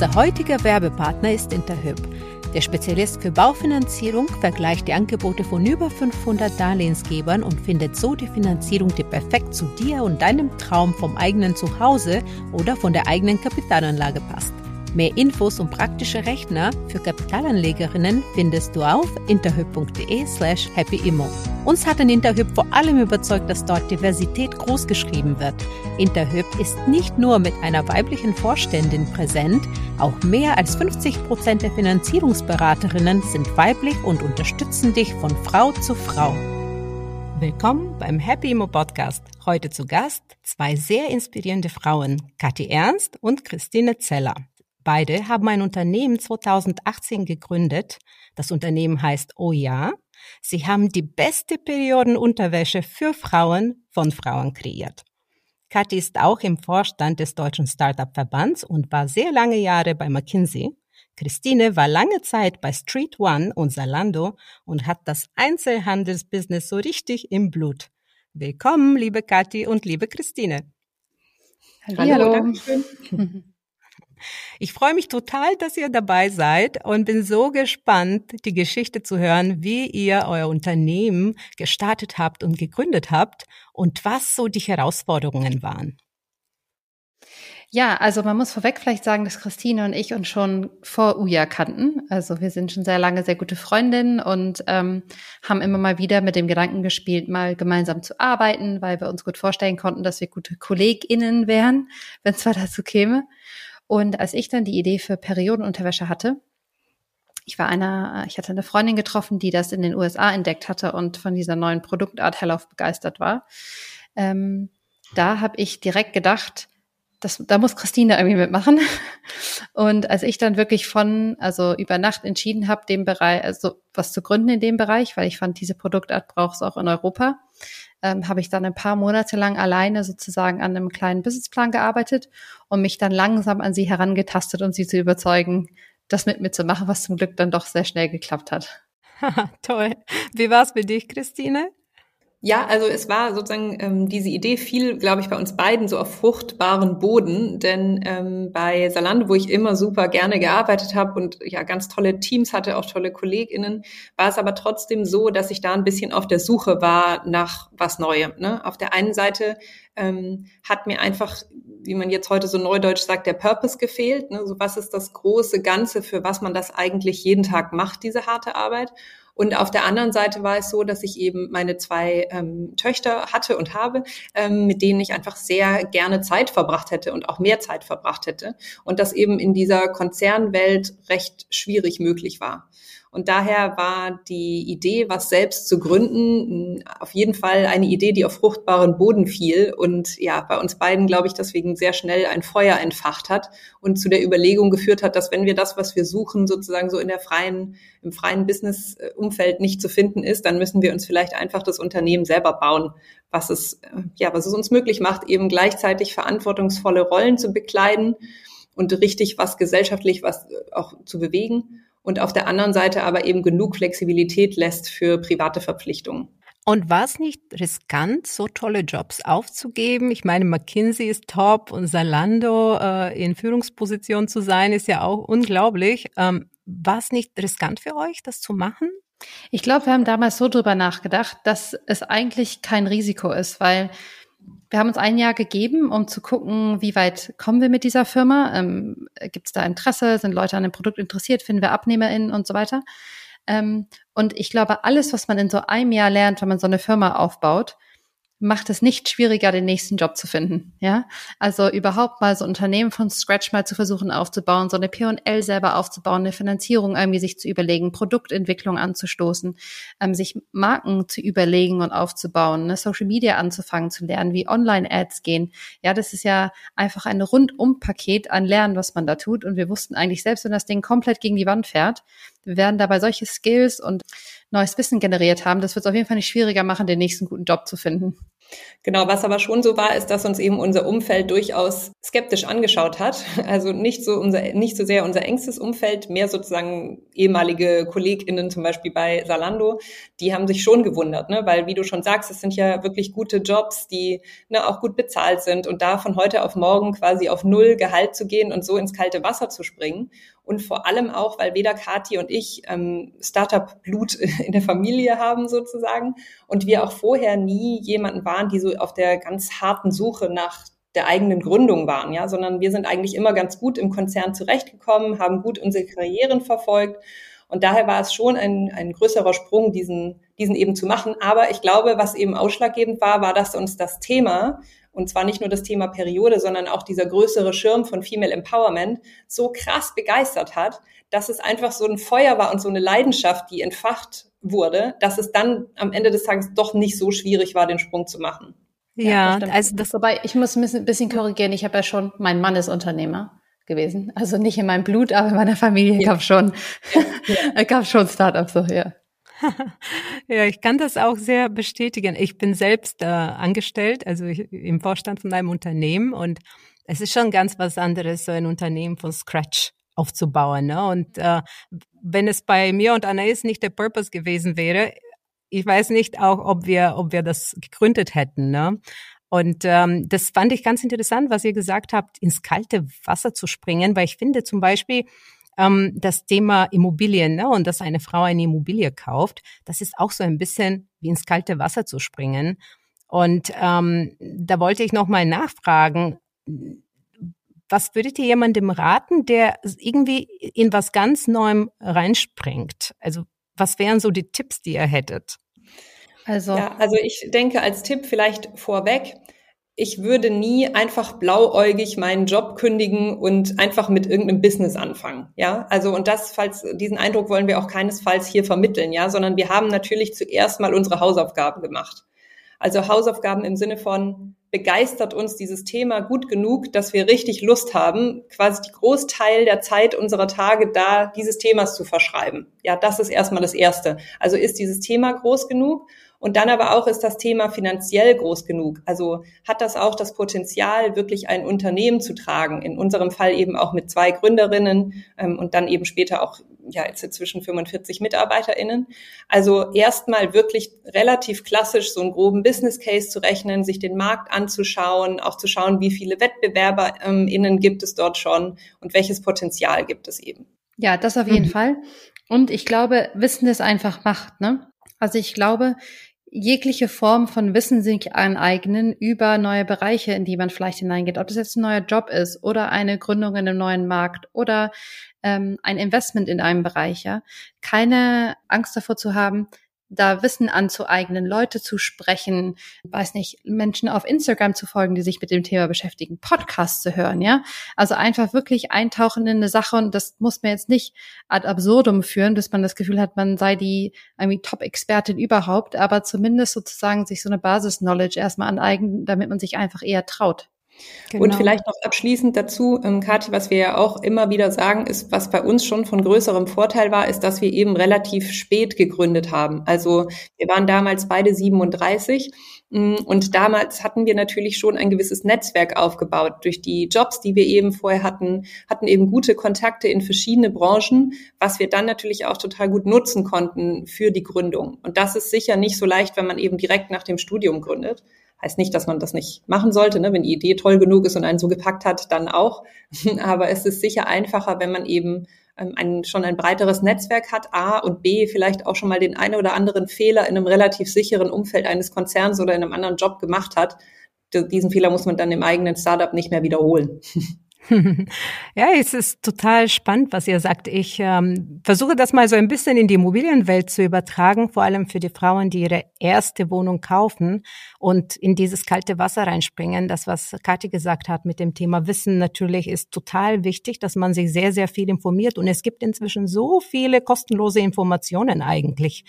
Unser heutiger Werbepartner ist Interhyp. Der Spezialist für Baufinanzierung vergleicht die Angebote von über 500 Darlehensgebern und findet so die Finanzierung, die perfekt zu dir und deinem Traum vom eigenen Zuhause oder von der eigenen Kapitalanlage passt. Mehr Infos und praktische Rechner für Kapitalanlegerinnen findest du auf interhyp.de slash happyimmo. Uns hat in Interhyp vor allem überzeugt, dass dort Diversität großgeschrieben wird. Interhyp ist nicht nur mit einer weiblichen Vorständin präsent, auch mehr als 50 Prozent der Finanzierungsberaterinnen sind weiblich und unterstützen dich von Frau zu Frau. Willkommen beim Happy Immo Podcast. Heute zu Gast zwei sehr inspirierende Frauen, Kathi Ernst und Christine Zeller. Beide haben ein Unternehmen 2018 gegründet. Das Unternehmen heißt Oh ja. Sie haben die beste Periodenunterwäsche für Frauen von Frauen kreiert. Kathi ist auch im Vorstand des Deutschen Startup-Verbands und war sehr lange Jahre bei McKinsey. Christine war lange Zeit bei Street One und Zalando und hat das Einzelhandelsbusiness so richtig im Blut. Willkommen, liebe Kathi und liebe Christine. Hallo. Hallo. Ich freue mich total, dass ihr dabei seid und bin so gespannt, die Geschichte zu hören, wie ihr euer Unternehmen gestartet habt und gegründet habt und was so die Herausforderungen waren. Ja, also man muss vorweg vielleicht sagen, dass Christine und ich uns schon vor Uja kannten. Also wir sind schon sehr lange sehr gute Freundinnen und ähm, haben immer mal wieder mit dem Gedanken gespielt, mal gemeinsam zu arbeiten, weil wir uns gut vorstellen konnten, dass wir gute KollegInnen wären, wenn es zwar dazu käme. Und als ich dann die Idee für Periodenunterwäsche hatte, ich war einer, ich hatte eine Freundin getroffen, die das in den USA entdeckt hatte und von dieser neuen Produktart Hellauf begeistert war. Ähm, da habe ich direkt gedacht, das, da muss Christine irgendwie mitmachen. Und als ich dann wirklich von, also über Nacht entschieden habe, dem Bereich, also was zu gründen in dem Bereich, weil ich fand, diese Produktart braucht es auch in Europa, ähm, habe ich dann ein paar Monate lang alleine sozusagen an einem kleinen Businessplan gearbeitet und mich dann langsam an sie herangetastet und sie zu überzeugen, das mit mir zu machen, was zum Glück dann doch sehr schnell geklappt hat. Toll. Wie war es für dich, Christine? Ja, also es war sozusagen ähm, diese Idee fiel, glaube ich, bei uns beiden so auf fruchtbaren Boden, denn ähm, bei Salando, wo ich immer super gerne gearbeitet habe und ja ganz tolle Teams hatte, auch tolle Kolleginnen, war es aber trotzdem so, dass ich da ein bisschen auf der Suche war nach was Neuem. Ne? Auf der einen Seite ähm, hat mir einfach, wie man jetzt heute so neudeutsch sagt, der Purpose gefehlt. Ne? So was ist das große Ganze, für was man das eigentlich jeden Tag macht, diese harte Arbeit? Und auf der anderen Seite war es so, dass ich eben meine zwei ähm, Töchter hatte und habe, ähm, mit denen ich einfach sehr gerne Zeit verbracht hätte und auch mehr Zeit verbracht hätte. Und das eben in dieser Konzernwelt recht schwierig möglich war. Und daher war die Idee, was selbst zu gründen, auf jeden Fall eine Idee, die auf fruchtbaren Boden fiel und ja, bei uns beiden, glaube ich, deswegen sehr schnell ein Feuer entfacht hat und zu der Überlegung geführt hat, dass wenn wir das, was wir suchen, sozusagen so in der freien, im freien Business-Umfeld nicht zu finden ist, dann müssen wir uns vielleicht einfach das Unternehmen selber bauen, was es, ja, was es uns möglich macht, eben gleichzeitig verantwortungsvolle Rollen zu bekleiden und richtig was gesellschaftlich was auch zu bewegen und auf der anderen Seite aber eben genug Flexibilität lässt für private Verpflichtungen. Und war es nicht riskant, so tolle Jobs aufzugeben? Ich meine, McKinsey ist top und Salando äh, in Führungsposition zu sein, ist ja auch unglaublich. Ähm, war es nicht riskant für euch, das zu machen? Ich glaube, wir haben damals so drüber nachgedacht, dass es eigentlich kein Risiko ist, weil wir haben uns ein Jahr gegeben, um zu gucken, wie weit kommen wir mit dieser Firma. Ähm, Gibt es da Interesse? Sind Leute an dem Produkt interessiert? Finden wir AbnehmerInnen und so weiter? Ähm, und ich glaube, alles, was man in so einem Jahr lernt, wenn man so eine Firma aufbaut, macht es nicht schwieriger, den nächsten Job zu finden. Ja, also überhaupt mal so Unternehmen von Scratch mal zu versuchen aufzubauen, so eine P&L selber aufzubauen, eine Finanzierung irgendwie sich zu überlegen, Produktentwicklung anzustoßen, ähm, sich Marken zu überlegen und aufzubauen, eine Social Media anzufangen zu lernen, wie Online-Ads gehen. Ja, das ist ja einfach ein Rundum-Paket an Lernen, was man da tut. Und wir wussten eigentlich selbst, wenn das Ding komplett gegen die Wand fährt, wir werden dabei solche Skills und neues Wissen generiert haben, das wird es auf jeden Fall nicht schwieriger machen, den nächsten guten Job zu finden. Genau, was aber schon so war, ist, dass uns eben unser Umfeld durchaus skeptisch angeschaut hat. Also nicht so unser, nicht so sehr unser engstes Umfeld, mehr sozusagen ehemalige KollegInnen zum Beispiel bei Salando, die haben sich schon gewundert, ne? weil wie du schon sagst, es sind ja wirklich gute Jobs, die ne, auch gut bezahlt sind und da von heute auf morgen quasi auf null Gehalt zu gehen und so ins kalte Wasser zu springen und vor allem auch, weil weder Kati und ich ähm, Startup-Blut in der Familie haben sozusagen und wir auch vorher nie jemanden waren, die so auf der ganz harten Suche nach der eigenen Gründung waren, ja, sondern wir sind eigentlich immer ganz gut im Konzern zurechtgekommen, haben gut unsere Karrieren verfolgt und daher war es schon ein, ein größerer Sprung, diesen, diesen eben zu machen. Aber ich glaube, was eben ausschlaggebend war, war, dass uns das Thema und zwar nicht nur das Thema Periode, sondern auch dieser größere Schirm von Female Empowerment so krass begeistert hat, dass es einfach so ein Feuer war und so eine Leidenschaft, die entfacht wurde, dass es dann am Ende des Tages doch nicht so schwierig war, den Sprung zu machen. Ja, ja also das wobei ich muss ein bisschen korrigieren. Ich habe ja schon, mein Mann ist Unternehmer gewesen, also nicht in meinem Blut, aber in meiner Familie ja. gab schon, ja. gab schon Startups so ja. ja, ich kann das auch sehr bestätigen. Ich bin selbst äh, angestellt, also ich, im Vorstand von einem Unternehmen und es ist schon ganz was anderes, so ein Unternehmen von Scratch aufzubauen. Ne? Und äh, wenn es bei mir und Anais nicht der Purpose gewesen wäre, ich weiß nicht auch, ob wir, ob wir das gegründet hätten. Ne? Und ähm, das fand ich ganz interessant, was ihr gesagt habt, ins kalte Wasser zu springen, weil ich finde zum Beispiel, ähm, das Thema Immobilien ne, und dass eine Frau eine Immobilie kauft, das ist auch so ein bisschen wie ins kalte Wasser zu springen. Und ähm, da wollte ich noch mal nachfragen, was würdet ihr jemandem raten, der irgendwie in was ganz Neuem reinspringt? Also was wären so die Tipps, die ihr hättet? Also, ja, also ich denke als Tipp vielleicht vorweg, ich würde nie einfach blauäugig meinen Job kündigen und einfach mit irgendeinem Business anfangen. Ja, also und das, falls diesen Eindruck wollen wir auch keinesfalls hier vermitteln, ja, sondern wir haben natürlich zuerst mal unsere Hausaufgaben gemacht. Also Hausaufgaben im Sinne von begeistert uns dieses Thema gut genug, dass wir richtig Lust haben, quasi die Großteil der Zeit unserer Tage da dieses Themas zu verschreiben. Ja, das ist erstmal das Erste. Also ist dieses Thema groß genug? Und dann aber auch ist das Thema finanziell groß genug. Also hat das auch das Potenzial, wirklich ein Unternehmen zu tragen. In unserem Fall eben auch mit zwei Gründerinnen ähm, und dann eben später auch ja jetzt zwischen 45 MitarbeiterInnen. Also erstmal wirklich relativ klassisch so einen groben Business Case zu rechnen, sich den Markt anzuschauen, auch zu schauen, wie viele WettbewerberInnen gibt es dort schon und welches Potenzial gibt es eben. Ja, das auf jeden mhm. Fall. Und ich glaube, Wissen ist einfach Macht, ne? Also ich glaube, jegliche Form von Wissen sich aneignen über neue Bereiche, in die man vielleicht hineingeht. Ob das jetzt ein neuer Job ist oder eine Gründung in einem neuen Markt oder ähm, ein Investment in einem Bereich. Ja? Keine Angst davor zu haben, da Wissen anzueignen, Leute zu sprechen, weiß nicht, Menschen auf Instagram zu folgen, die sich mit dem Thema beschäftigen, Podcasts zu hören, ja. Also einfach wirklich eintauchen in eine Sache und das muss man jetzt nicht ad absurdum führen, bis man das Gefühl hat, man sei die irgendwie Top-Expertin überhaupt, aber zumindest sozusagen sich so eine Basis-Knowledge erstmal aneignen, damit man sich einfach eher traut. Genau. Und vielleicht noch abschließend dazu, ähm, Kathi, was wir ja auch immer wieder sagen, ist, was bei uns schon von größerem Vorteil war, ist, dass wir eben relativ spät gegründet haben. Also wir waren damals beide 37 mm, und damals hatten wir natürlich schon ein gewisses Netzwerk aufgebaut. Durch die Jobs, die wir eben vorher hatten, hatten eben gute Kontakte in verschiedene Branchen, was wir dann natürlich auch total gut nutzen konnten für die Gründung. Und das ist sicher nicht so leicht, wenn man eben direkt nach dem Studium gründet. Heißt nicht, dass man das nicht machen sollte. Ne? Wenn die Idee toll genug ist und einen so gepackt hat, dann auch. Aber es ist sicher einfacher, wenn man eben ähm, ein, schon ein breiteres Netzwerk hat, A und B, vielleicht auch schon mal den einen oder anderen Fehler in einem relativ sicheren Umfeld eines Konzerns oder in einem anderen Job gemacht hat. Diesen Fehler muss man dann im eigenen Startup nicht mehr wiederholen. Ja, es ist total spannend, was ihr sagt. Ich ähm, versuche das mal so ein bisschen in die Immobilienwelt zu übertragen, vor allem für die Frauen, die ihre erste Wohnung kaufen und in dieses kalte Wasser reinspringen. Das, was Kathi gesagt hat mit dem Thema Wissen natürlich, ist total wichtig, dass man sich sehr, sehr viel informiert. Und es gibt inzwischen so viele kostenlose Informationen eigentlich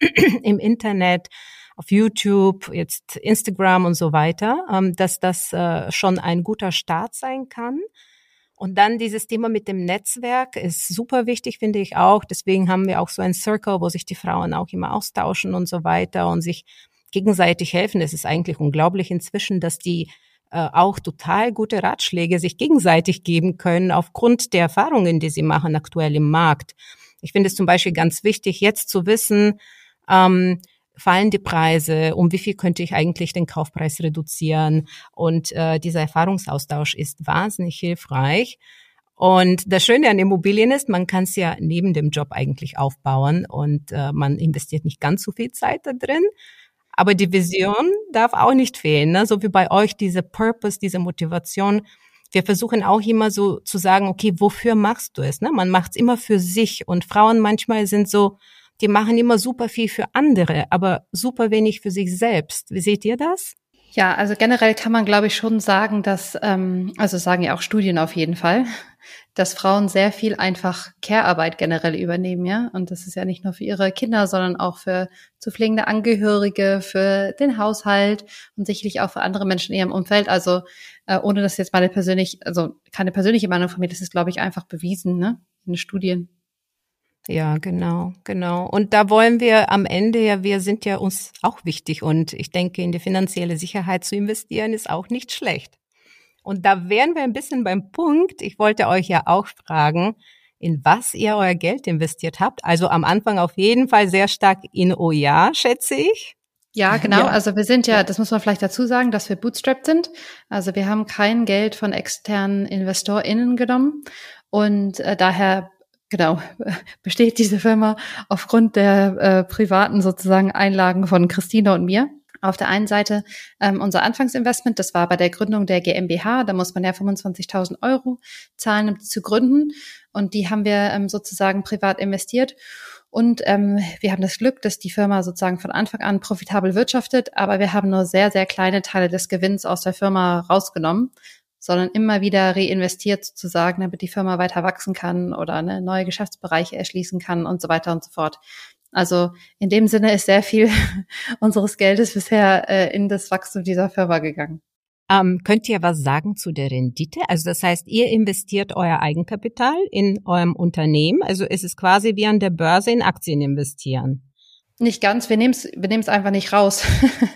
im Internet auf YouTube, jetzt Instagram und so weiter, ähm, dass das äh, schon ein guter Start sein kann. Und dann dieses Thema mit dem Netzwerk ist super wichtig, finde ich auch. Deswegen haben wir auch so ein Circle, wo sich die Frauen auch immer austauschen und so weiter und sich gegenseitig helfen. Es ist eigentlich unglaublich inzwischen, dass die äh, auch total gute Ratschläge sich gegenseitig geben können aufgrund der Erfahrungen, die sie machen aktuell im Markt. Ich finde es zum Beispiel ganz wichtig, jetzt zu wissen, ähm, fallen die Preise, um wie viel könnte ich eigentlich den Kaufpreis reduzieren. Und äh, dieser Erfahrungsaustausch ist wahnsinnig hilfreich. Und das Schöne an Immobilien ist, man kann es ja neben dem Job eigentlich aufbauen und äh, man investiert nicht ganz so viel Zeit da drin. Aber die Vision darf auch nicht fehlen, ne? so wie bei euch diese Purpose, diese Motivation. Wir versuchen auch immer so zu sagen, okay, wofür machst du es? Ne? Man macht es immer für sich und Frauen manchmal sind so, die machen immer super viel für andere, aber super wenig für sich selbst. Wie seht ihr das? Ja, also generell kann man, glaube ich, schon sagen, dass, ähm, also sagen ja auch Studien auf jeden Fall, dass Frauen sehr viel einfach Care-Arbeit generell übernehmen, ja. Und das ist ja nicht nur für ihre Kinder, sondern auch für zu pflegende Angehörige, für den Haushalt und sicherlich auch für andere Menschen in ihrem Umfeld. Also äh, ohne dass jetzt meine persönlich, also keine persönliche Meinung von mir, das ist, glaube ich, einfach bewiesen, ne, in Studien. Ja, genau, genau. Und da wollen wir am Ende ja, wir sind ja uns auch wichtig und ich denke, in die finanzielle Sicherheit zu investieren ist auch nicht schlecht. Und da wären wir ein bisschen beim Punkt. Ich wollte euch ja auch fragen, in was ihr euer Geld investiert habt. Also am Anfang auf jeden Fall sehr stark in OJA, schätze ich. Ja, genau. Ja. Also wir sind ja, das muss man vielleicht dazu sagen, dass wir bootstrapped sind. Also wir haben kein Geld von externen InvestorInnen genommen und äh, daher genau, besteht diese Firma aufgrund der äh, privaten sozusagen Einlagen von Christina und mir. Auf der einen Seite ähm, unser Anfangsinvestment, das war bei der Gründung der GmbH, da muss man ja 25.000 Euro zahlen, um zu gründen. Und die haben wir ähm, sozusagen privat investiert. Und ähm, wir haben das Glück, dass die Firma sozusagen von Anfang an profitabel wirtschaftet, aber wir haben nur sehr, sehr kleine Teile des Gewinns aus der Firma rausgenommen, sondern immer wieder reinvestiert sozusagen, damit die Firma weiter wachsen kann oder eine neue Geschäftsbereiche erschließen kann und so weiter und so fort. Also in dem Sinne ist sehr viel unseres Geldes bisher äh, in das Wachstum dieser Firma gegangen. Ähm, könnt ihr was sagen zu der Rendite? Also das heißt, ihr investiert euer Eigenkapital in eurem Unternehmen. Also ist es quasi wie an der Börse in Aktien investieren. Nicht ganz. Wir nehmen es wir nehmen's einfach nicht raus.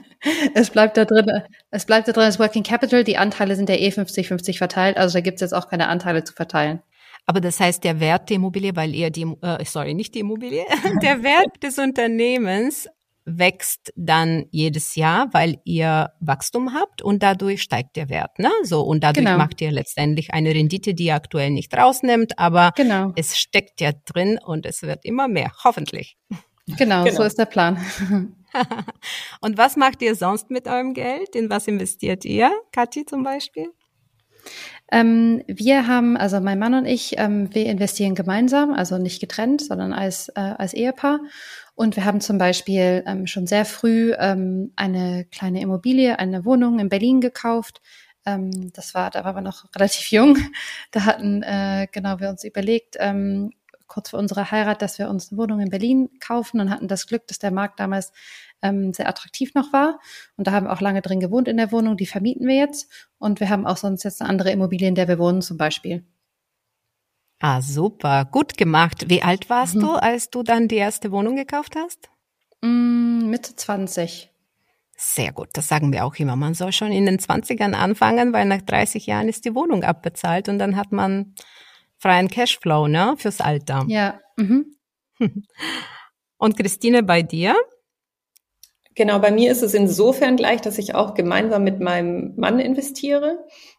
es bleibt da drin, es bleibt da drin das Working Capital. Die Anteile sind ja eh 50-50 verteilt, also da gibt's jetzt auch keine Anteile zu verteilen. Aber das heißt, der Wert der Immobilie, weil ihr die, äh, sorry, nicht die Immobilie, der Wert des Unternehmens wächst dann jedes Jahr, weil ihr Wachstum habt und dadurch steigt der Wert, ne? So und dadurch genau. macht ihr letztendlich eine Rendite, die ihr aktuell nicht rausnimmt, aber genau. es steckt ja drin und es wird immer mehr, hoffentlich. Genau, genau. so ist der Plan. Und was macht ihr sonst mit eurem Geld? In was investiert ihr, Kathi zum Beispiel? Ähm, wir haben, also mein Mann und ich, ähm, wir investieren gemeinsam, also nicht getrennt, sondern als, äh, als Ehepaar. Und wir haben zum Beispiel ähm, schon sehr früh ähm, eine kleine Immobilie, eine Wohnung in Berlin gekauft. Ähm, das war, da waren wir noch relativ jung. Da hatten äh, genau wir uns überlegt, ähm, kurz vor unserer Heirat, dass wir uns eine Wohnung in Berlin kaufen und hatten das Glück, dass der Markt damals ähm, sehr attraktiv noch war. Und da haben wir auch lange drin gewohnt in der Wohnung. Die vermieten wir jetzt. Und wir haben auch sonst jetzt eine andere Immobilie, in der wir wohnen zum Beispiel. Ah, super. Gut gemacht. Wie alt warst mhm. du, als du dann die erste Wohnung gekauft hast? Mm, Mitte 20. Sehr gut, das sagen wir auch immer. Man soll schon in den 20ern anfangen, weil nach 30 Jahren ist die Wohnung abbezahlt und dann hat man freien Cashflow, ne, fürs Alter. Ja. Mhm. Und Christine, bei dir? Genau, bei mir ist es insofern gleich, dass ich auch gemeinsam mit meinem Mann investiere.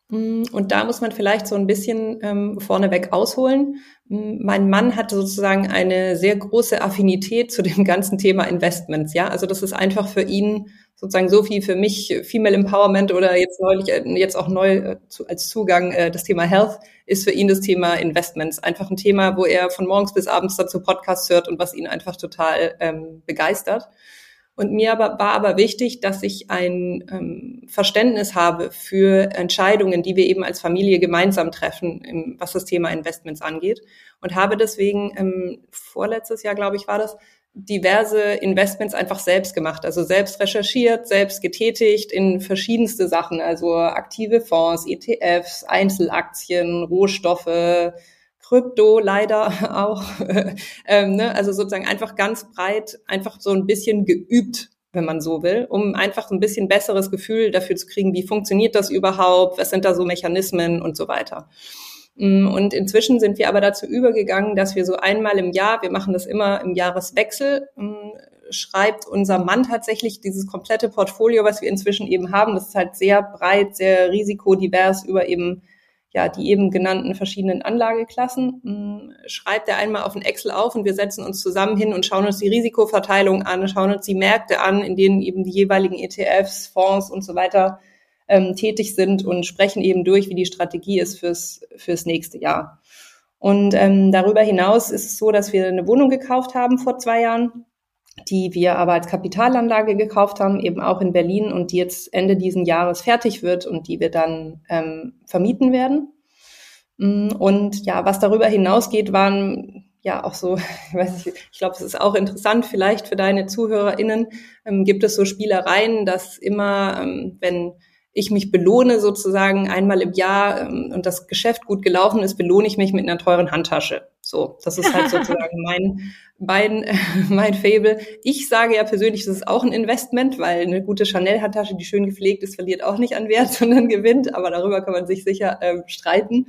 Mm, und da muss man vielleicht so ein bisschen ähm, vorneweg ausholen. Mm, mein Mann hatte sozusagen eine sehr große Affinität zu dem ganzen Thema Investments. Ja, also das ist einfach für ihn sozusagen so viel für mich Female Empowerment oder jetzt neulich äh, jetzt auch neu äh, als Zugang äh, das Thema Health ist für ihn das Thema Investments einfach ein Thema, wo er von morgens bis abends dazu Podcasts hört und was ihn einfach total ähm, begeistert. Und mir aber, war aber wichtig, dass ich ein ähm, Verständnis habe für Entscheidungen, die wir eben als Familie gemeinsam treffen, im, was das Thema Investments angeht. Und habe deswegen ähm, vorletztes Jahr, glaube ich, war das, diverse Investments einfach selbst gemacht, also selbst recherchiert, selbst getätigt in verschiedenste Sachen, also aktive Fonds, ETFs, Einzelaktien, Rohstoffe, Krypto leider auch. ähm, ne? Also sozusagen einfach ganz breit, einfach so ein bisschen geübt wenn man so will, um einfach ein bisschen besseres Gefühl dafür zu kriegen, wie funktioniert das überhaupt, was sind da so Mechanismen und so weiter. Mm, und inzwischen sind wir aber dazu übergegangen, dass wir so einmal im Jahr, wir machen das immer im Jahreswechsel, mm, schreibt unser Mann tatsächlich dieses komplette Portfolio, was wir inzwischen eben haben. Das ist halt sehr breit, sehr risikodivers über eben ja, die eben genannten verschiedenen Anlageklassen, mm, schreibt er einmal auf ein Excel auf und wir setzen uns zusammen hin und schauen uns die Risikoverteilung an, schauen uns die Märkte an, in denen eben die jeweiligen ETFs, Fonds und so weiter ähm, tätig sind und sprechen eben durch, wie die Strategie ist fürs, fürs nächste Jahr. Und ähm, darüber hinaus ist es so, dass wir eine Wohnung gekauft haben vor zwei Jahren, die wir aber als Kapitalanlage gekauft haben, eben auch in Berlin und die jetzt Ende diesen Jahres fertig wird und die wir dann ähm, vermieten werden. Mm, und ja, was darüber hinausgeht, waren ja auch so, ich weiß nicht, ich glaube, es ist auch interessant vielleicht für deine ZuhörerInnen, ähm, gibt es so Spielereien, dass immer, ähm, wenn ich mich belohne sozusagen einmal im Jahr ähm, und das Geschäft gut gelaufen ist, belohne ich mich mit einer teuren Handtasche. So, das ist halt sozusagen mein, mein, mein Fable. Ich sage ja persönlich, das ist auch ein Investment, weil eine gute Chanel-Handtasche, die schön gepflegt ist, verliert auch nicht an Wert, sondern gewinnt. Aber darüber kann man sich sicher ähm, streiten.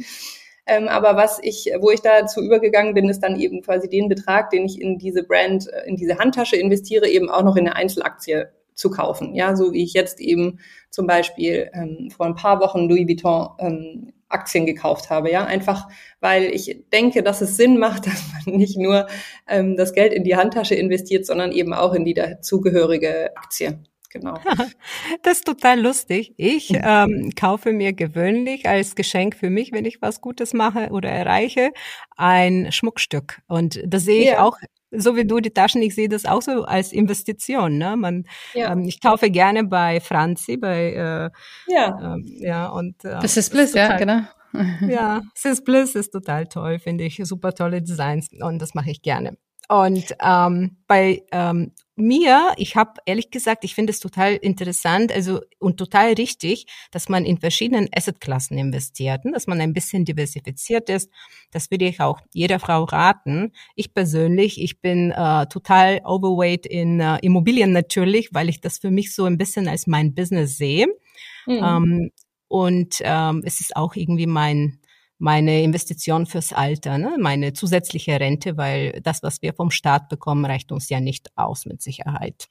Ähm, aber was ich, wo ich dazu übergegangen bin, ist dann eben quasi den Betrag, den ich in diese Brand, äh, in diese Handtasche investiere, eben auch noch in eine Einzelaktie zu kaufen. Ja, so wie ich jetzt eben zum Beispiel ähm, vor ein paar Wochen Louis Vuitton ähm, Aktien gekauft habe. Ja, einfach weil ich denke, dass es Sinn macht, dass man nicht nur ähm, das Geld in die Handtasche investiert, sondern eben auch in die dazugehörige Aktie. Genau. Das ist total lustig. Ich ähm, kaufe mir gewöhnlich als Geschenk für mich, wenn ich was Gutes mache oder erreiche, ein Schmuckstück. Und das sehe ich ja. auch so wie du die Taschen, ich sehe das auch so als Investition. Ne? Man, ja. ähm, ich kaufe gerne bei Franzi, bei äh, ja, ähm, ja und äh, das ist Bliss, ja, genau. ja, Sis Bliss ist total toll, finde ich, super tolle Designs und das mache ich gerne. Und ähm, bei ähm, mir, ich habe ehrlich gesagt, ich finde es total interessant, also und total richtig, dass man in verschiedenen Assetklassen investiert, ne? dass man ein bisschen diversifiziert ist. Das würde ich auch jeder Frau raten. Ich persönlich, ich bin äh, total overweight in äh, Immobilien natürlich, weil ich das für mich so ein bisschen als mein Business sehe. Mhm. Ähm, und ähm, es ist auch irgendwie mein meine Investition fürs Alter, ne? meine zusätzliche Rente, weil das, was wir vom Staat bekommen, reicht uns ja nicht aus mit Sicherheit.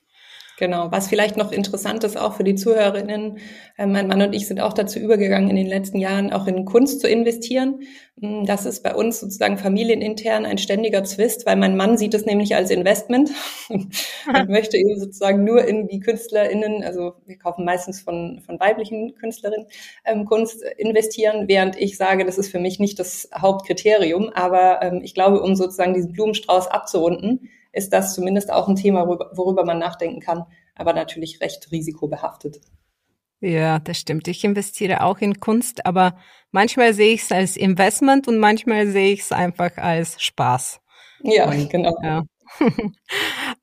Genau. Was vielleicht noch interessant ist, auch für die Zuhörerinnen, äh, mein Mann und ich sind auch dazu übergegangen, in den letzten Jahren auch in Kunst zu investieren. Mm, das ist bei uns sozusagen familienintern ein ständiger Zwist, weil mein Mann sieht es nämlich als Investment und möchte eben sozusagen nur in die KünstlerInnen, also wir kaufen meistens von, von weiblichen Künstlerinnen ähm, Kunst investieren, während ich sage, das ist für mich nicht das Hauptkriterium. Aber ähm, ich glaube, um sozusagen diesen Blumenstrauß abzurunden, ist das zumindest auch ein Thema, worüber man nachdenken kann, aber natürlich recht risikobehaftet. Ja, das stimmt. Ich investiere auch in Kunst, aber manchmal sehe ich es als Investment und manchmal sehe ich es einfach als Spaß. Ja, und, genau. Ja.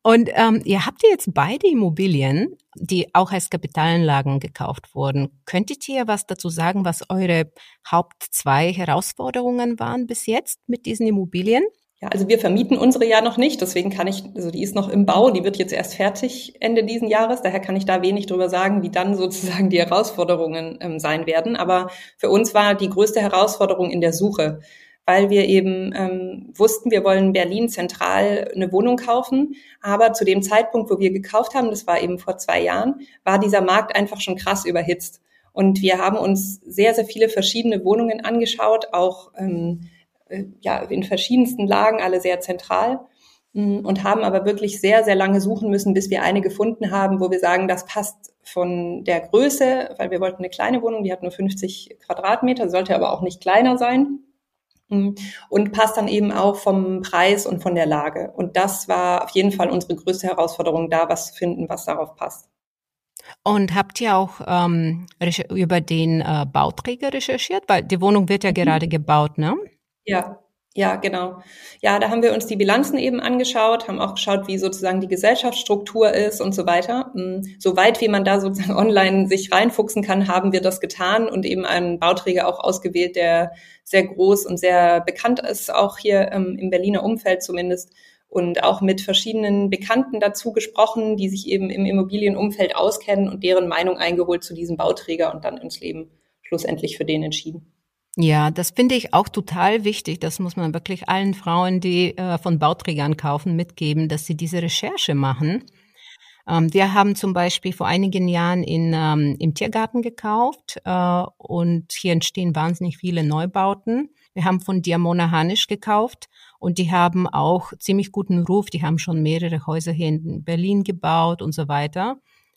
und ähm, ihr habt ja jetzt beide Immobilien, die auch als Kapitalanlagen gekauft wurden. Könntet ihr was dazu sagen, was eure Haupt zwei Herausforderungen waren bis jetzt mit diesen Immobilien? Ja, also wir vermieten unsere ja noch nicht, deswegen kann ich, also die ist noch im Bau, die wird jetzt erst fertig Ende diesen Jahres, daher kann ich da wenig drüber sagen, wie dann sozusagen die Herausforderungen ähm, sein werden. Aber für uns war die größte Herausforderung in der Suche, weil wir eben ähm, wussten, wir wollen Berlin zentral eine Wohnung kaufen, aber zu dem Zeitpunkt, wo wir gekauft haben, das war eben vor zwei Jahren, war dieser Markt einfach schon krass überhitzt. Und wir haben uns sehr, sehr viele verschiedene Wohnungen angeschaut, auch ähm, äh, ja, in verschiedensten Lagen, alle sehr zentral mm, und haben aber wirklich sehr, sehr lange suchen müssen, bis wir eine gefunden haben, wo wir sagen, das passt von der Größe, weil wir wollten eine kleine Wohnung, die hat nur 50 Quadratmeter, sollte aber auch nicht kleiner sein mm, und passt dann eben auch vom Preis und von der Lage. Und das war auf jeden Fall unsere größte Herausforderung, da was zu finden, was darauf passt. Und habt ihr auch ähm, über den äh, Bauträger recherchiert? Weil die Wohnung wird ja mhm. gerade gebaut, ne? Ja, ja, genau. Ja, da haben wir uns die Bilanzen eben angeschaut, haben auch geschaut, wie sozusagen die Gesellschaftsstruktur ist und so weiter. Hm, soweit wie man da sozusagen online sich reinfuchsen kann, haben wir das getan und eben einen Bauträger auch ausgewählt, der sehr groß und sehr bekannt ist, auch hier ähm, im Berliner Umfeld zumindest und auch mit verschiedenen Bekannten dazu gesprochen, die sich eben im Immobilienumfeld auskennen und deren Meinung eingeholt zu diesem Bauträger und dann ins Leben schlussendlich für den entschieden. Ja, das finde ich auch total wichtig. Das muss man wirklich allen Frauen, die äh, von Bauträgern kaufen, mitgeben, dass sie diese Recherche machen. Ähm, wir haben zum Beispiel vor einigen Jahren in, ähm, im Tiergarten gekauft äh, und hier entstehen wahnsinnig viele Neubauten. Wir haben von Diamona Hanisch gekauft und die haben auch ziemlich guten Ruf. Die haben schon mehrere Häuser hier in Berlin gebaut und so weiter.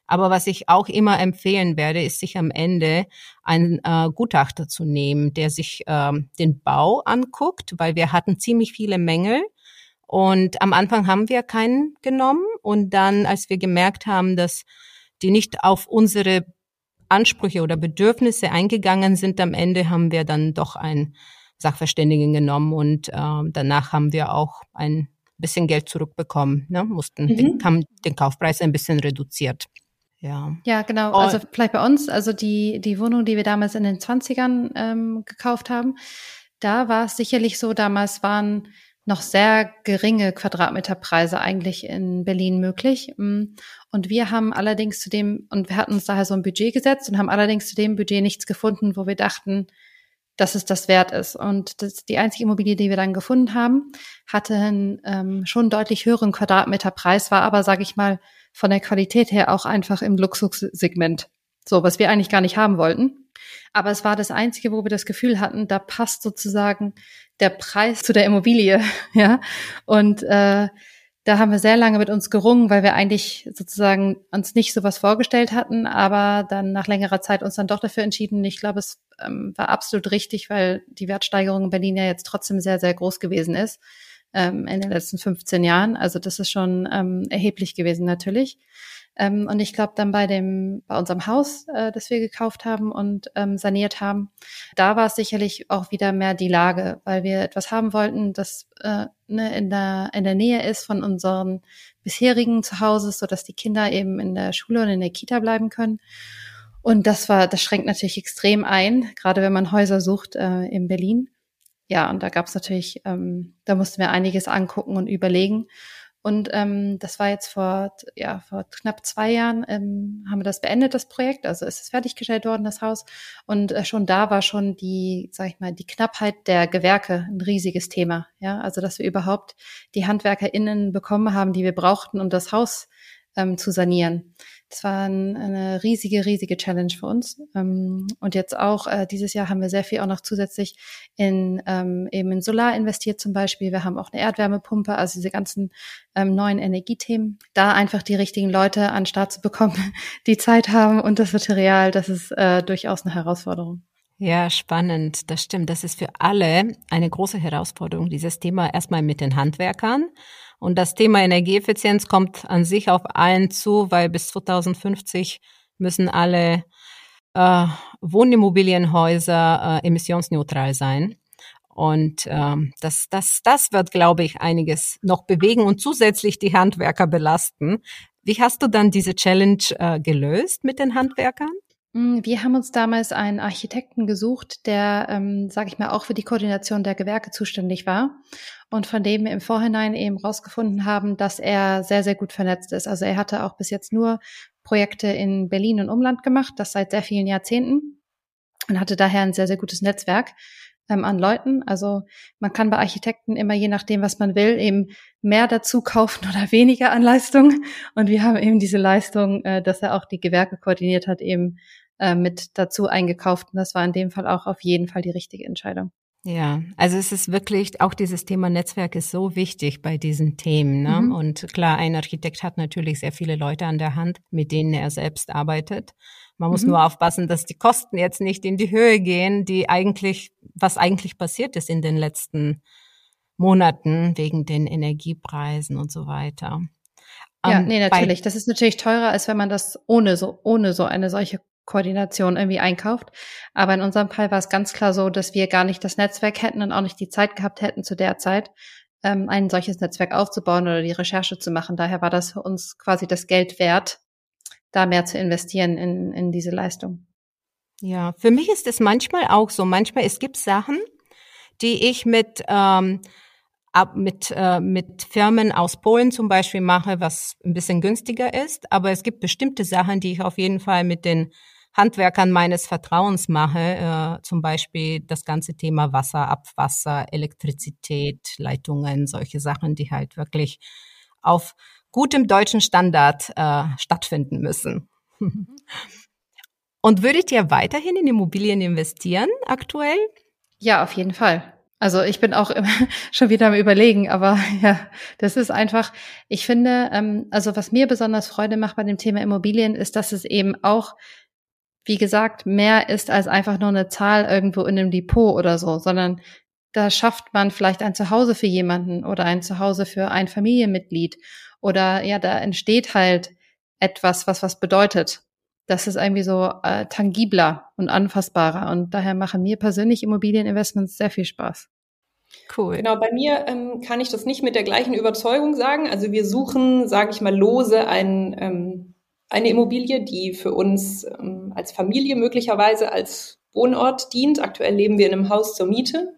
Aber was ich auch immer empfehlen werde, ist sich am Ende einen äh, Gutachter zu nehmen, der sich äh, den Bau anguckt, weil wir hatten ziemlich viele Mängel. Und am Anfang haben wir keinen genommen. Und dann, als wir gemerkt haben, dass die nicht auf unsere Ansprüche oder Bedürfnisse eingegangen sind, am Ende haben wir dann doch einen Sachverständigen genommen und äh, danach haben wir auch ein bisschen Geld zurückbekommen, ne? mussten mhm. den, haben den Kaufpreis ein bisschen reduziert. Ja. Ja, genau. Oh. Also vielleicht bei uns, also die, die Wohnung, die wir damals in den 20ern ähm, gekauft haben, da war es sicherlich so, damals waren noch sehr geringe Quadratmeterpreise eigentlich in Berlin möglich. Mm. Und wir haben allerdings zu dem, und wir hatten uns daher so ein Budget gesetzt und haben allerdings zu dem Budget nichts gefunden, wo wir dachten, dass es das wert ist. Und das, die einzige Immobilie, die wir dann gefunden haben, hatte einen ähm, schon deutlich höheren Quadratmeterpreis, war aber, sage ich mal, von der Qualität her auch einfach im Luxussegment. So, was wir eigentlich gar nicht haben wollten. Aber es war das Einzige, wo wir das Gefühl hatten, da passt sozusagen der Preis zu der Immobilie, ja. Und äh, da haben wir sehr lange mit uns gerungen, weil wir eigentlich sozusagen uns nicht sowas vorgestellt hatten, aber dann nach längerer Zeit uns dann doch dafür entschieden. Ich glaube, es ähm, war absolut richtig, weil die Wertsteigerung in Berlin ja jetzt trotzdem sehr, sehr groß gewesen ist ähm, in den letzten 15 Jahren. Also das ist schon ähm, erheblich gewesen natürlich. Ähm, und ich glaube dann bei dem, bei unserem Haus, äh, das wir gekauft haben und ähm, saniert haben, da war es sicherlich auch wieder mehr die Lage, weil wir etwas haben wollten, das äh, ne, in, der, in der Nähe ist von unseren bisherigen Zuhauses, so dass die Kinder eben in der Schule und in der Kita bleiben können. Und das war, das schränkt natürlich extrem ein, gerade wenn man Häuser sucht äh, in Berlin. Ja, und da gab es natürlich, ähm, da mussten wir einiges angucken und überlegen. Und ähm, das war jetzt vor, ja, vor knapp zwei Jahren ähm, haben wir das beendet, das Projekt. Also ist es fertiggestellt worden, das Haus. Und äh, schon da war schon die, sag ich mal, die Knappheit der Gewerke ein riesiges Thema. Ja, also dass wir überhaupt die HandwerkerInnen bekommen haben, die wir brauchten, um das Haus ähm, zu sanieren. Das war ein, eine riesige, riesige Challenge für uns. Ähm, und jetzt auch äh, dieses Jahr haben wir sehr viel auch noch zusätzlich in ähm, eben in Solar investiert zum Beispiel. Wir haben auch eine Erdwärmepumpe, also diese ganzen ähm, neuen Energiethemen. Da einfach die richtigen Leute an Start zu bekommen, die Zeit haben und das Material, das ist äh, durchaus eine Herausforderung. Ja, spannend. Das stimmt. Das ist für alle eine große Herausforderung, dieses Thema erstmal mit den Handwerkern und das Thema Energieeffizienz kommt an sich auf allen zu, weil bis 2050 müssen alle äh, Wohnimmobilienhäuser äh, emissionsneutral sein. Und ähm, das, das, das wird, glaube ich, einiges noch bewegen und zusätzlich die Handwerker belasten. Wie hast du dann diese Challenge äh, gelöst mit den Handwerkern? Mm, wir haben uns damals einen Architekten gesucht, der, ähm, sage ich mal, auch für die Koordination der Gewerke zuständig war und von dem wir im Vorhinein eben rausgefunden haben, dass er sehr, sehr gut vernetzt ist. Also er hatte auch bis jetzt nur Projekte in Berlin und Umland gemacht, das seit sehr vielen Jahrzehnten und hatte daher ein sehr, sehr gutes Netzwerk ähm, an Leuten. Also man kann bei Architekten immer je nachdem, was man will, eben mehr dazu kaufen oder weniger an Leistung. Und wir haben eben diese Leistung, äh, dass er auch die Gewerke koordiniert hat, eben äh, mit dazu eingekauft. Und das war in dem Fall auch auf jeden Fall die richtige Entscheidung. Ja, also es ist wirklich, auch dieses Thema Netzwerk ist so wichtig bei diesen Themen. Ne? Mhm. Und klar, ein Architekt hat natürlich sehr viele Leute an der Hand, mit denen er selbst arbeitet. Man muss mhm. nur aufpassen, dass die Kosten jetzt nicht in die Höhe gehen, die eigentlich, was eigentlich passiert ist in den letzten Monaten wegen den Energiepreisen und so weiter. Ja, um, nee, natürlich. Das ist natürlich teurer, als wenn man das ohne so, ohne so eine solche Koordination irgendwie einkauft. Aber in unserem Fall war es ganz klar so, dass wir gar nicht das Netzwerk hätten und auch nicht die Zeit gehabt hätten zu der Zeit, ähm, ein solches Netzwerk aufzubauen oder die Recherche zu machen. Daher war das für uns quasi das Geld wert, da mehr zu investieren in, in diese Leistung. Ja, für mich ist es manchmal auch so. Manchmal, es gibt Sachen, die ich mit ähm, ab mit, äh, mit Firmen aus Polen zum Beispiel mache, was ein bisschen günstiger ist. Aber es gibt bestimmte Sachen, die ich auf jeden Fall mit den Handwerkern meines Vertrauens mache, äh, zum Beispiel das ganze Thema Wasser, Abwasser, Elektrizität, Leitungen, solche Sachen, die halt wirklich auf gutem deutschen Standard äh, stattfinden müssen. Und würdet ihr weiterhin in Immobilien investieren aktuell? Ja, auf jeden Fall. Also ich bin auch schon wieder am Überlegen, aber ja, das ist einfach, ich finde, ähm, also was mir besonders Freude macht bei dem Thema Immobilien, ist, dass es eben auch, wie gesagt, mehr ist als einfach nur eine Zahl irgendwo in einem Depot oder so, sondern da schafft man vielleicht ein Zuhause für jemanden oder ein Zuhause für ein Familienmitglied oder ja, da entsteht halt etwas, was was bedeutet das ist irgendwie so äh, tangibler und anfassbarer. Und daher machen mir persönlich Immobilieninvestments sehr viel Spaß. Cool. Genau, bei mir ähm, kann ich das nicht mit der gleichen Überzeugung sagen. Also wir suchen, sage ich mal, lose ein, ähm, eine Immobilie, die für uns ähm, als Familie möglicherweise als Wohnort dient. Aktuell leben wir in einem Haus zur Miete.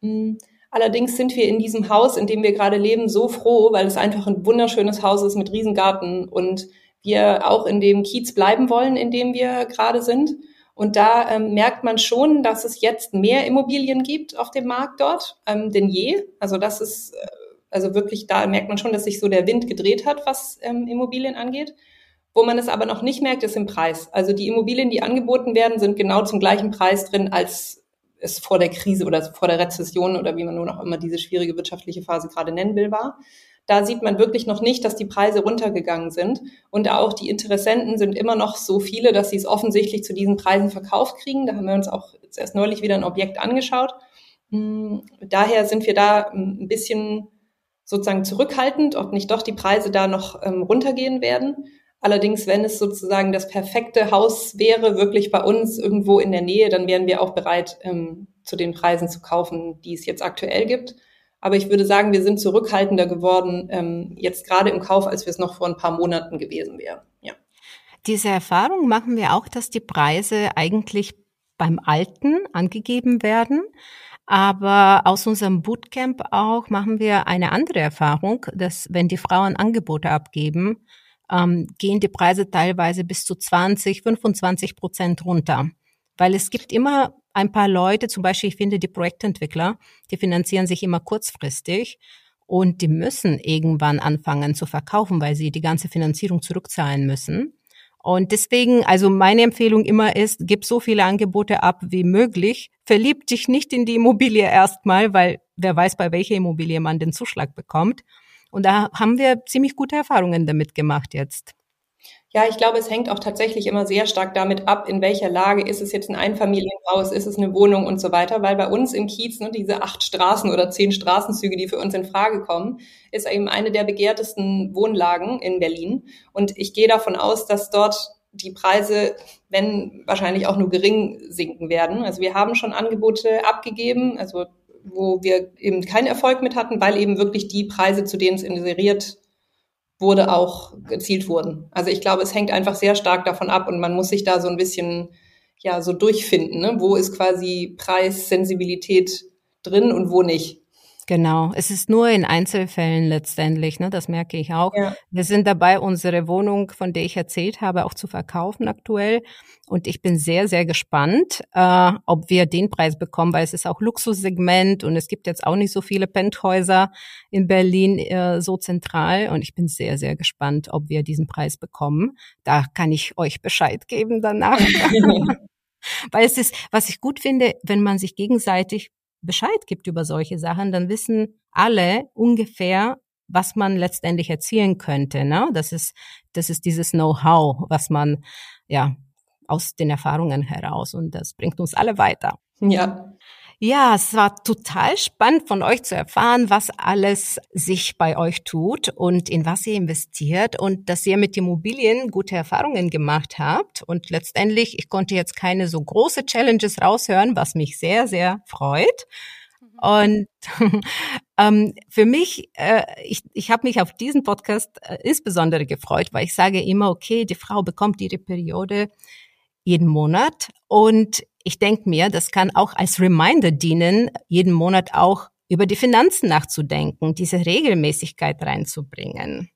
Mhm. Allerdings sind wir in diesem Haus, in dem wir gerade leben, so froh, weil es einfach ein wunderschönes Haus ist mit Riesengarten und wir auch in dem Kiez bleiben wollen, in dem wir gerade sind. Und da ähm, merkt man schon, dass es jetzt mehr Immobilien gibt auf dem Markt dort ähm, denn je. Also das ist, äh, also wirklich, da merkt man schon, dass sich so der Wind gedreht hat, was ähm, Immobilien angeht. Wo man es aber noch nicht merkt, ist im Preis. Also die Immobilien, die angeboten werden, sind genau zum gleichen Preis drin, als es vor der Krise oder vor der Rezession oder wie man nur noch immer diese schwierige wirtschaftliche Phase gerade nennen will, war. Da sieht man wirklich noch nicht, dass die Preise runtergegangen sind. Und auch die Interessenten sind immer noch so viele, dass sie es offensichtlich zu diesen Preisen verkauft kriegen. Da haben wir uns auch erst neulich wieder ein Objekt angeschaut. Hm, daher sind wir da ein bisschen sozusagen zurückhaltend, ob nicht doch die Preise da noch ähm, runtergehen werden. Allerdings, wenn es sozusagen das perfekte Haus wäre, wirklich bei uns irgendwo in der Nähe, dann wären wir auch bereit, ähm, zu den Preisen zu kaufen, die es jetzt aktuell gibt. Aber ich würde sagen, wir sind zurückhaltender geworden, ähm, jetzt gerade im Kauf, als wir es noch vor ein paar Monaten gewesen wären. Ja. Diese Erfahrung machen wir auch, dass die Preise eigentlich beim Alten angegeben werden. Aber aus unserem Bootcamp auch machen wir eine andere Erfahrung, dass wenn die Frauen Angebote abgeben, ähm, gehen die Preise teilweise bis zu 20, 25 Prozent runter. Weil es gibt immer ein paar Leute, zum Beispiel, ich finde die Projektentwickler, die finanzieren sich immer kurzfristig und die müssen irgendwann anfangen zu verkaufen, weil sie die ganze Finanzierung zurückzahlen müssen. Und deswegen, also meine Empfehlung immer ist, gib so viele Angebote ab wie möglich. Verlieb dich nicht in die Immobilie erstmal, weil wer weiß, bei welcher Immobilie man den Zuschlag bekommt. Und da haben wir ziemlich gute Erfahrungen damit gemacht jetzt. Ja, ich glaube, es hängt auch tatsächlich immer sehr stark damit ab, in welcher Lage ist es jetzt ein Einfamilienhaus, ist es eine Wohnung und so weiter. Weil bei uns im Kiez, ne, diese acht Straßen oder zehn Straßenzüge, die für uns in Frage kommen, ist eben eine der begehrtesten Wohnlagen in Berlin. Und ich gehe davon aus, dass dort die Preise, wenn wahrscheinlich auch nur gering sinken werden. Also wir haben schon Angebote abgegeben, also wo wir eben keinen Erfolg mit hatten, weil eben wirklich die Preise, zu denen es inseriert wurde, auch gezielt wurden. Also ich glaube, es hängt einfach sehr stark davon ab und man muss sich da so ein bisschen ja so durchfinden, ne? wo ist quasi Preissensibilität drin und wo nicht. Genau, es ist nur in Einzelfällen letztendlich, ne? das merke ich auch. Ja. Wir sind dabei, unsere Wohnung, von der ich erzählt habe, auch zu verkaufen aktuell. Und ich bin sehr, sehr gespannt, äh, ob wir den Preis bekommen, weil es ist auch Luxussegment und es gibt jetzt auch nicht so viele Penthäuser in Berlin äh, so zentral. Und ich bin sehr, sehr gespannt, ob wir diesen Preis bekommen. Da kann ich euch Bescheid geben danach. weil es ist, was ich gut finde, wenn man sich gegenseitig Bescheid gibt über solche Sachen, dann wissen alle ungefähr, was man letztendlich erzielen könnte. Ne? Das ist, das ist dieses Know-how, was man ja aus den Erfahrungen heraus und das bringt uns alle weiter. Ja. Ja, es war total spannend von euch zu erfahren, was alles sich bei euch tut und in was ihr investiert und dass ihr mit Immobilien gute Erfahrungen gemacht habt. Und letztendlich, ich konnte jetzt keine so große Challenges raushören, was mich sehr, sehr freut. Und ähm, für mich, äh, ich, ich habe mich auf diesen Podcast äh, insbesondere gefreut, weil ich sage immer, okay, die Frau bekommt ihre Periode jeden Monat und ich denke mir, das kann auch als Reminder dienen, jeden Monat auch über die Finanzen nachzudenken, diese Regelmäßigkeit reinzubringen.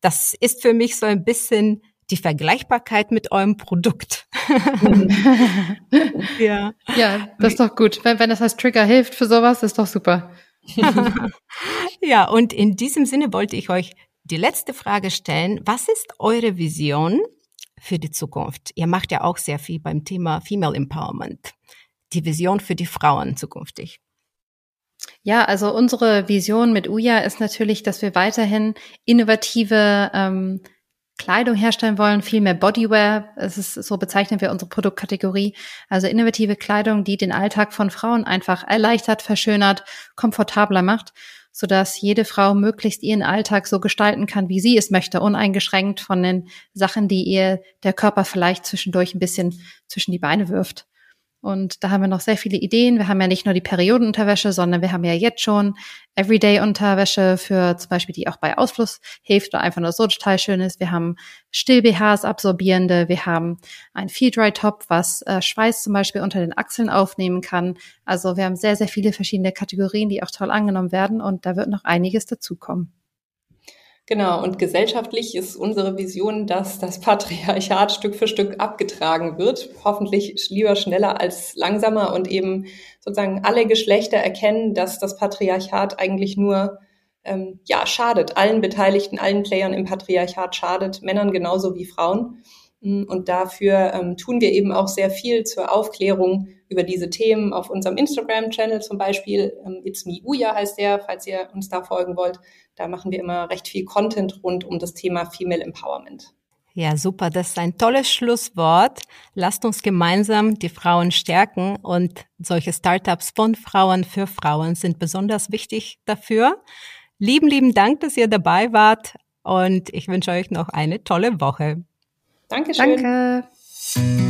Das ist für mich so ein bisschen die Vergleichbarkeit mit eurem Produkt. ja. ja, das ist doch gut. Wenn, wenn das als Trigger hilft für sowas, ist doch super. ja, und in diesem Sinne wollte ich euch die letzte Frage stellen. Was ist eure Vision für die Zukunft? Ihr macht ja auch sehr viel beim Thema Female Empowerment. Die Vision für die Frauen zukünftig. Ja, also unsere Vision mit Uja ist natürlich, dass wir weiterhin innovative ähm, Kleidung herstellen wollen, viel mehr Bodywear. Es ist, so bezeichnen wir unsere Produktkategorie. Also innovative Kleidung, die den Alltag von Frauen einfach erleichtert, verschönert, komfortabler macht, sodass jede Frau möglichst ihren Alltag so gestalten kann, wie sie es möchte, uneingeschränkt von den Sachen, die ihr der Körper vielleicht zwischendurch ein bisschen zwischen die Beine wirft. Und da haben wir noch sehr viele Ideen. Wir haben ja nicht nur die Periodenunterwäsche, sondern wir haben ja jetzt schon Everyday-Unterwäsche für zum Beispiel, die auch bei Ausfluss hilft oder einfach nur so total schön ist. Wir haben Still-BHs, absorbierende. Wir haben ein Feel-Dry-Top, was äh, Schweiß zum Beispiel unter den Achseln aufnehmen kann. Also wir haben sehr, sehr viele verschiedene Kategorien, die auch toll angenommen werden. Und da wird noch einiges dazukommen. Genau, und gesellschaftlich ist unsere Vision, dass das Patriarchat Stück für Stück abgetragen wird. Hoffentlich lieber schneller als langsamer und eben sozusagen alle Geschlechter erkennen, dass das Patriarchat eigentlich nur ähm, ja schadet, allen Beteiligten, allen Playern im Patriarchat schadet, Männern genauso wie Frauen. Und dafür ähm, tun wir eben auch sehr viel zur Aufklärung über diese Themen auf unserem Instagram-Channel zum Beispiel. Ähm, It's Me Uya heißt der, falls ihr uns da folgen wollt. Da machen wir immer recht viel Content rund um das Thema Female Empowerment. Ja, super. Das ist ein tolles Schlusswort. Lasst uns gemeinsam die Frauen stärken und solche Startups von Frauen für Frauen sind besonders wichtig dafür. Lieben, lieben Dank, dass ihr dabei wart und ich wünsche euch noch eine tolle Woche. Dankeschön. Danke.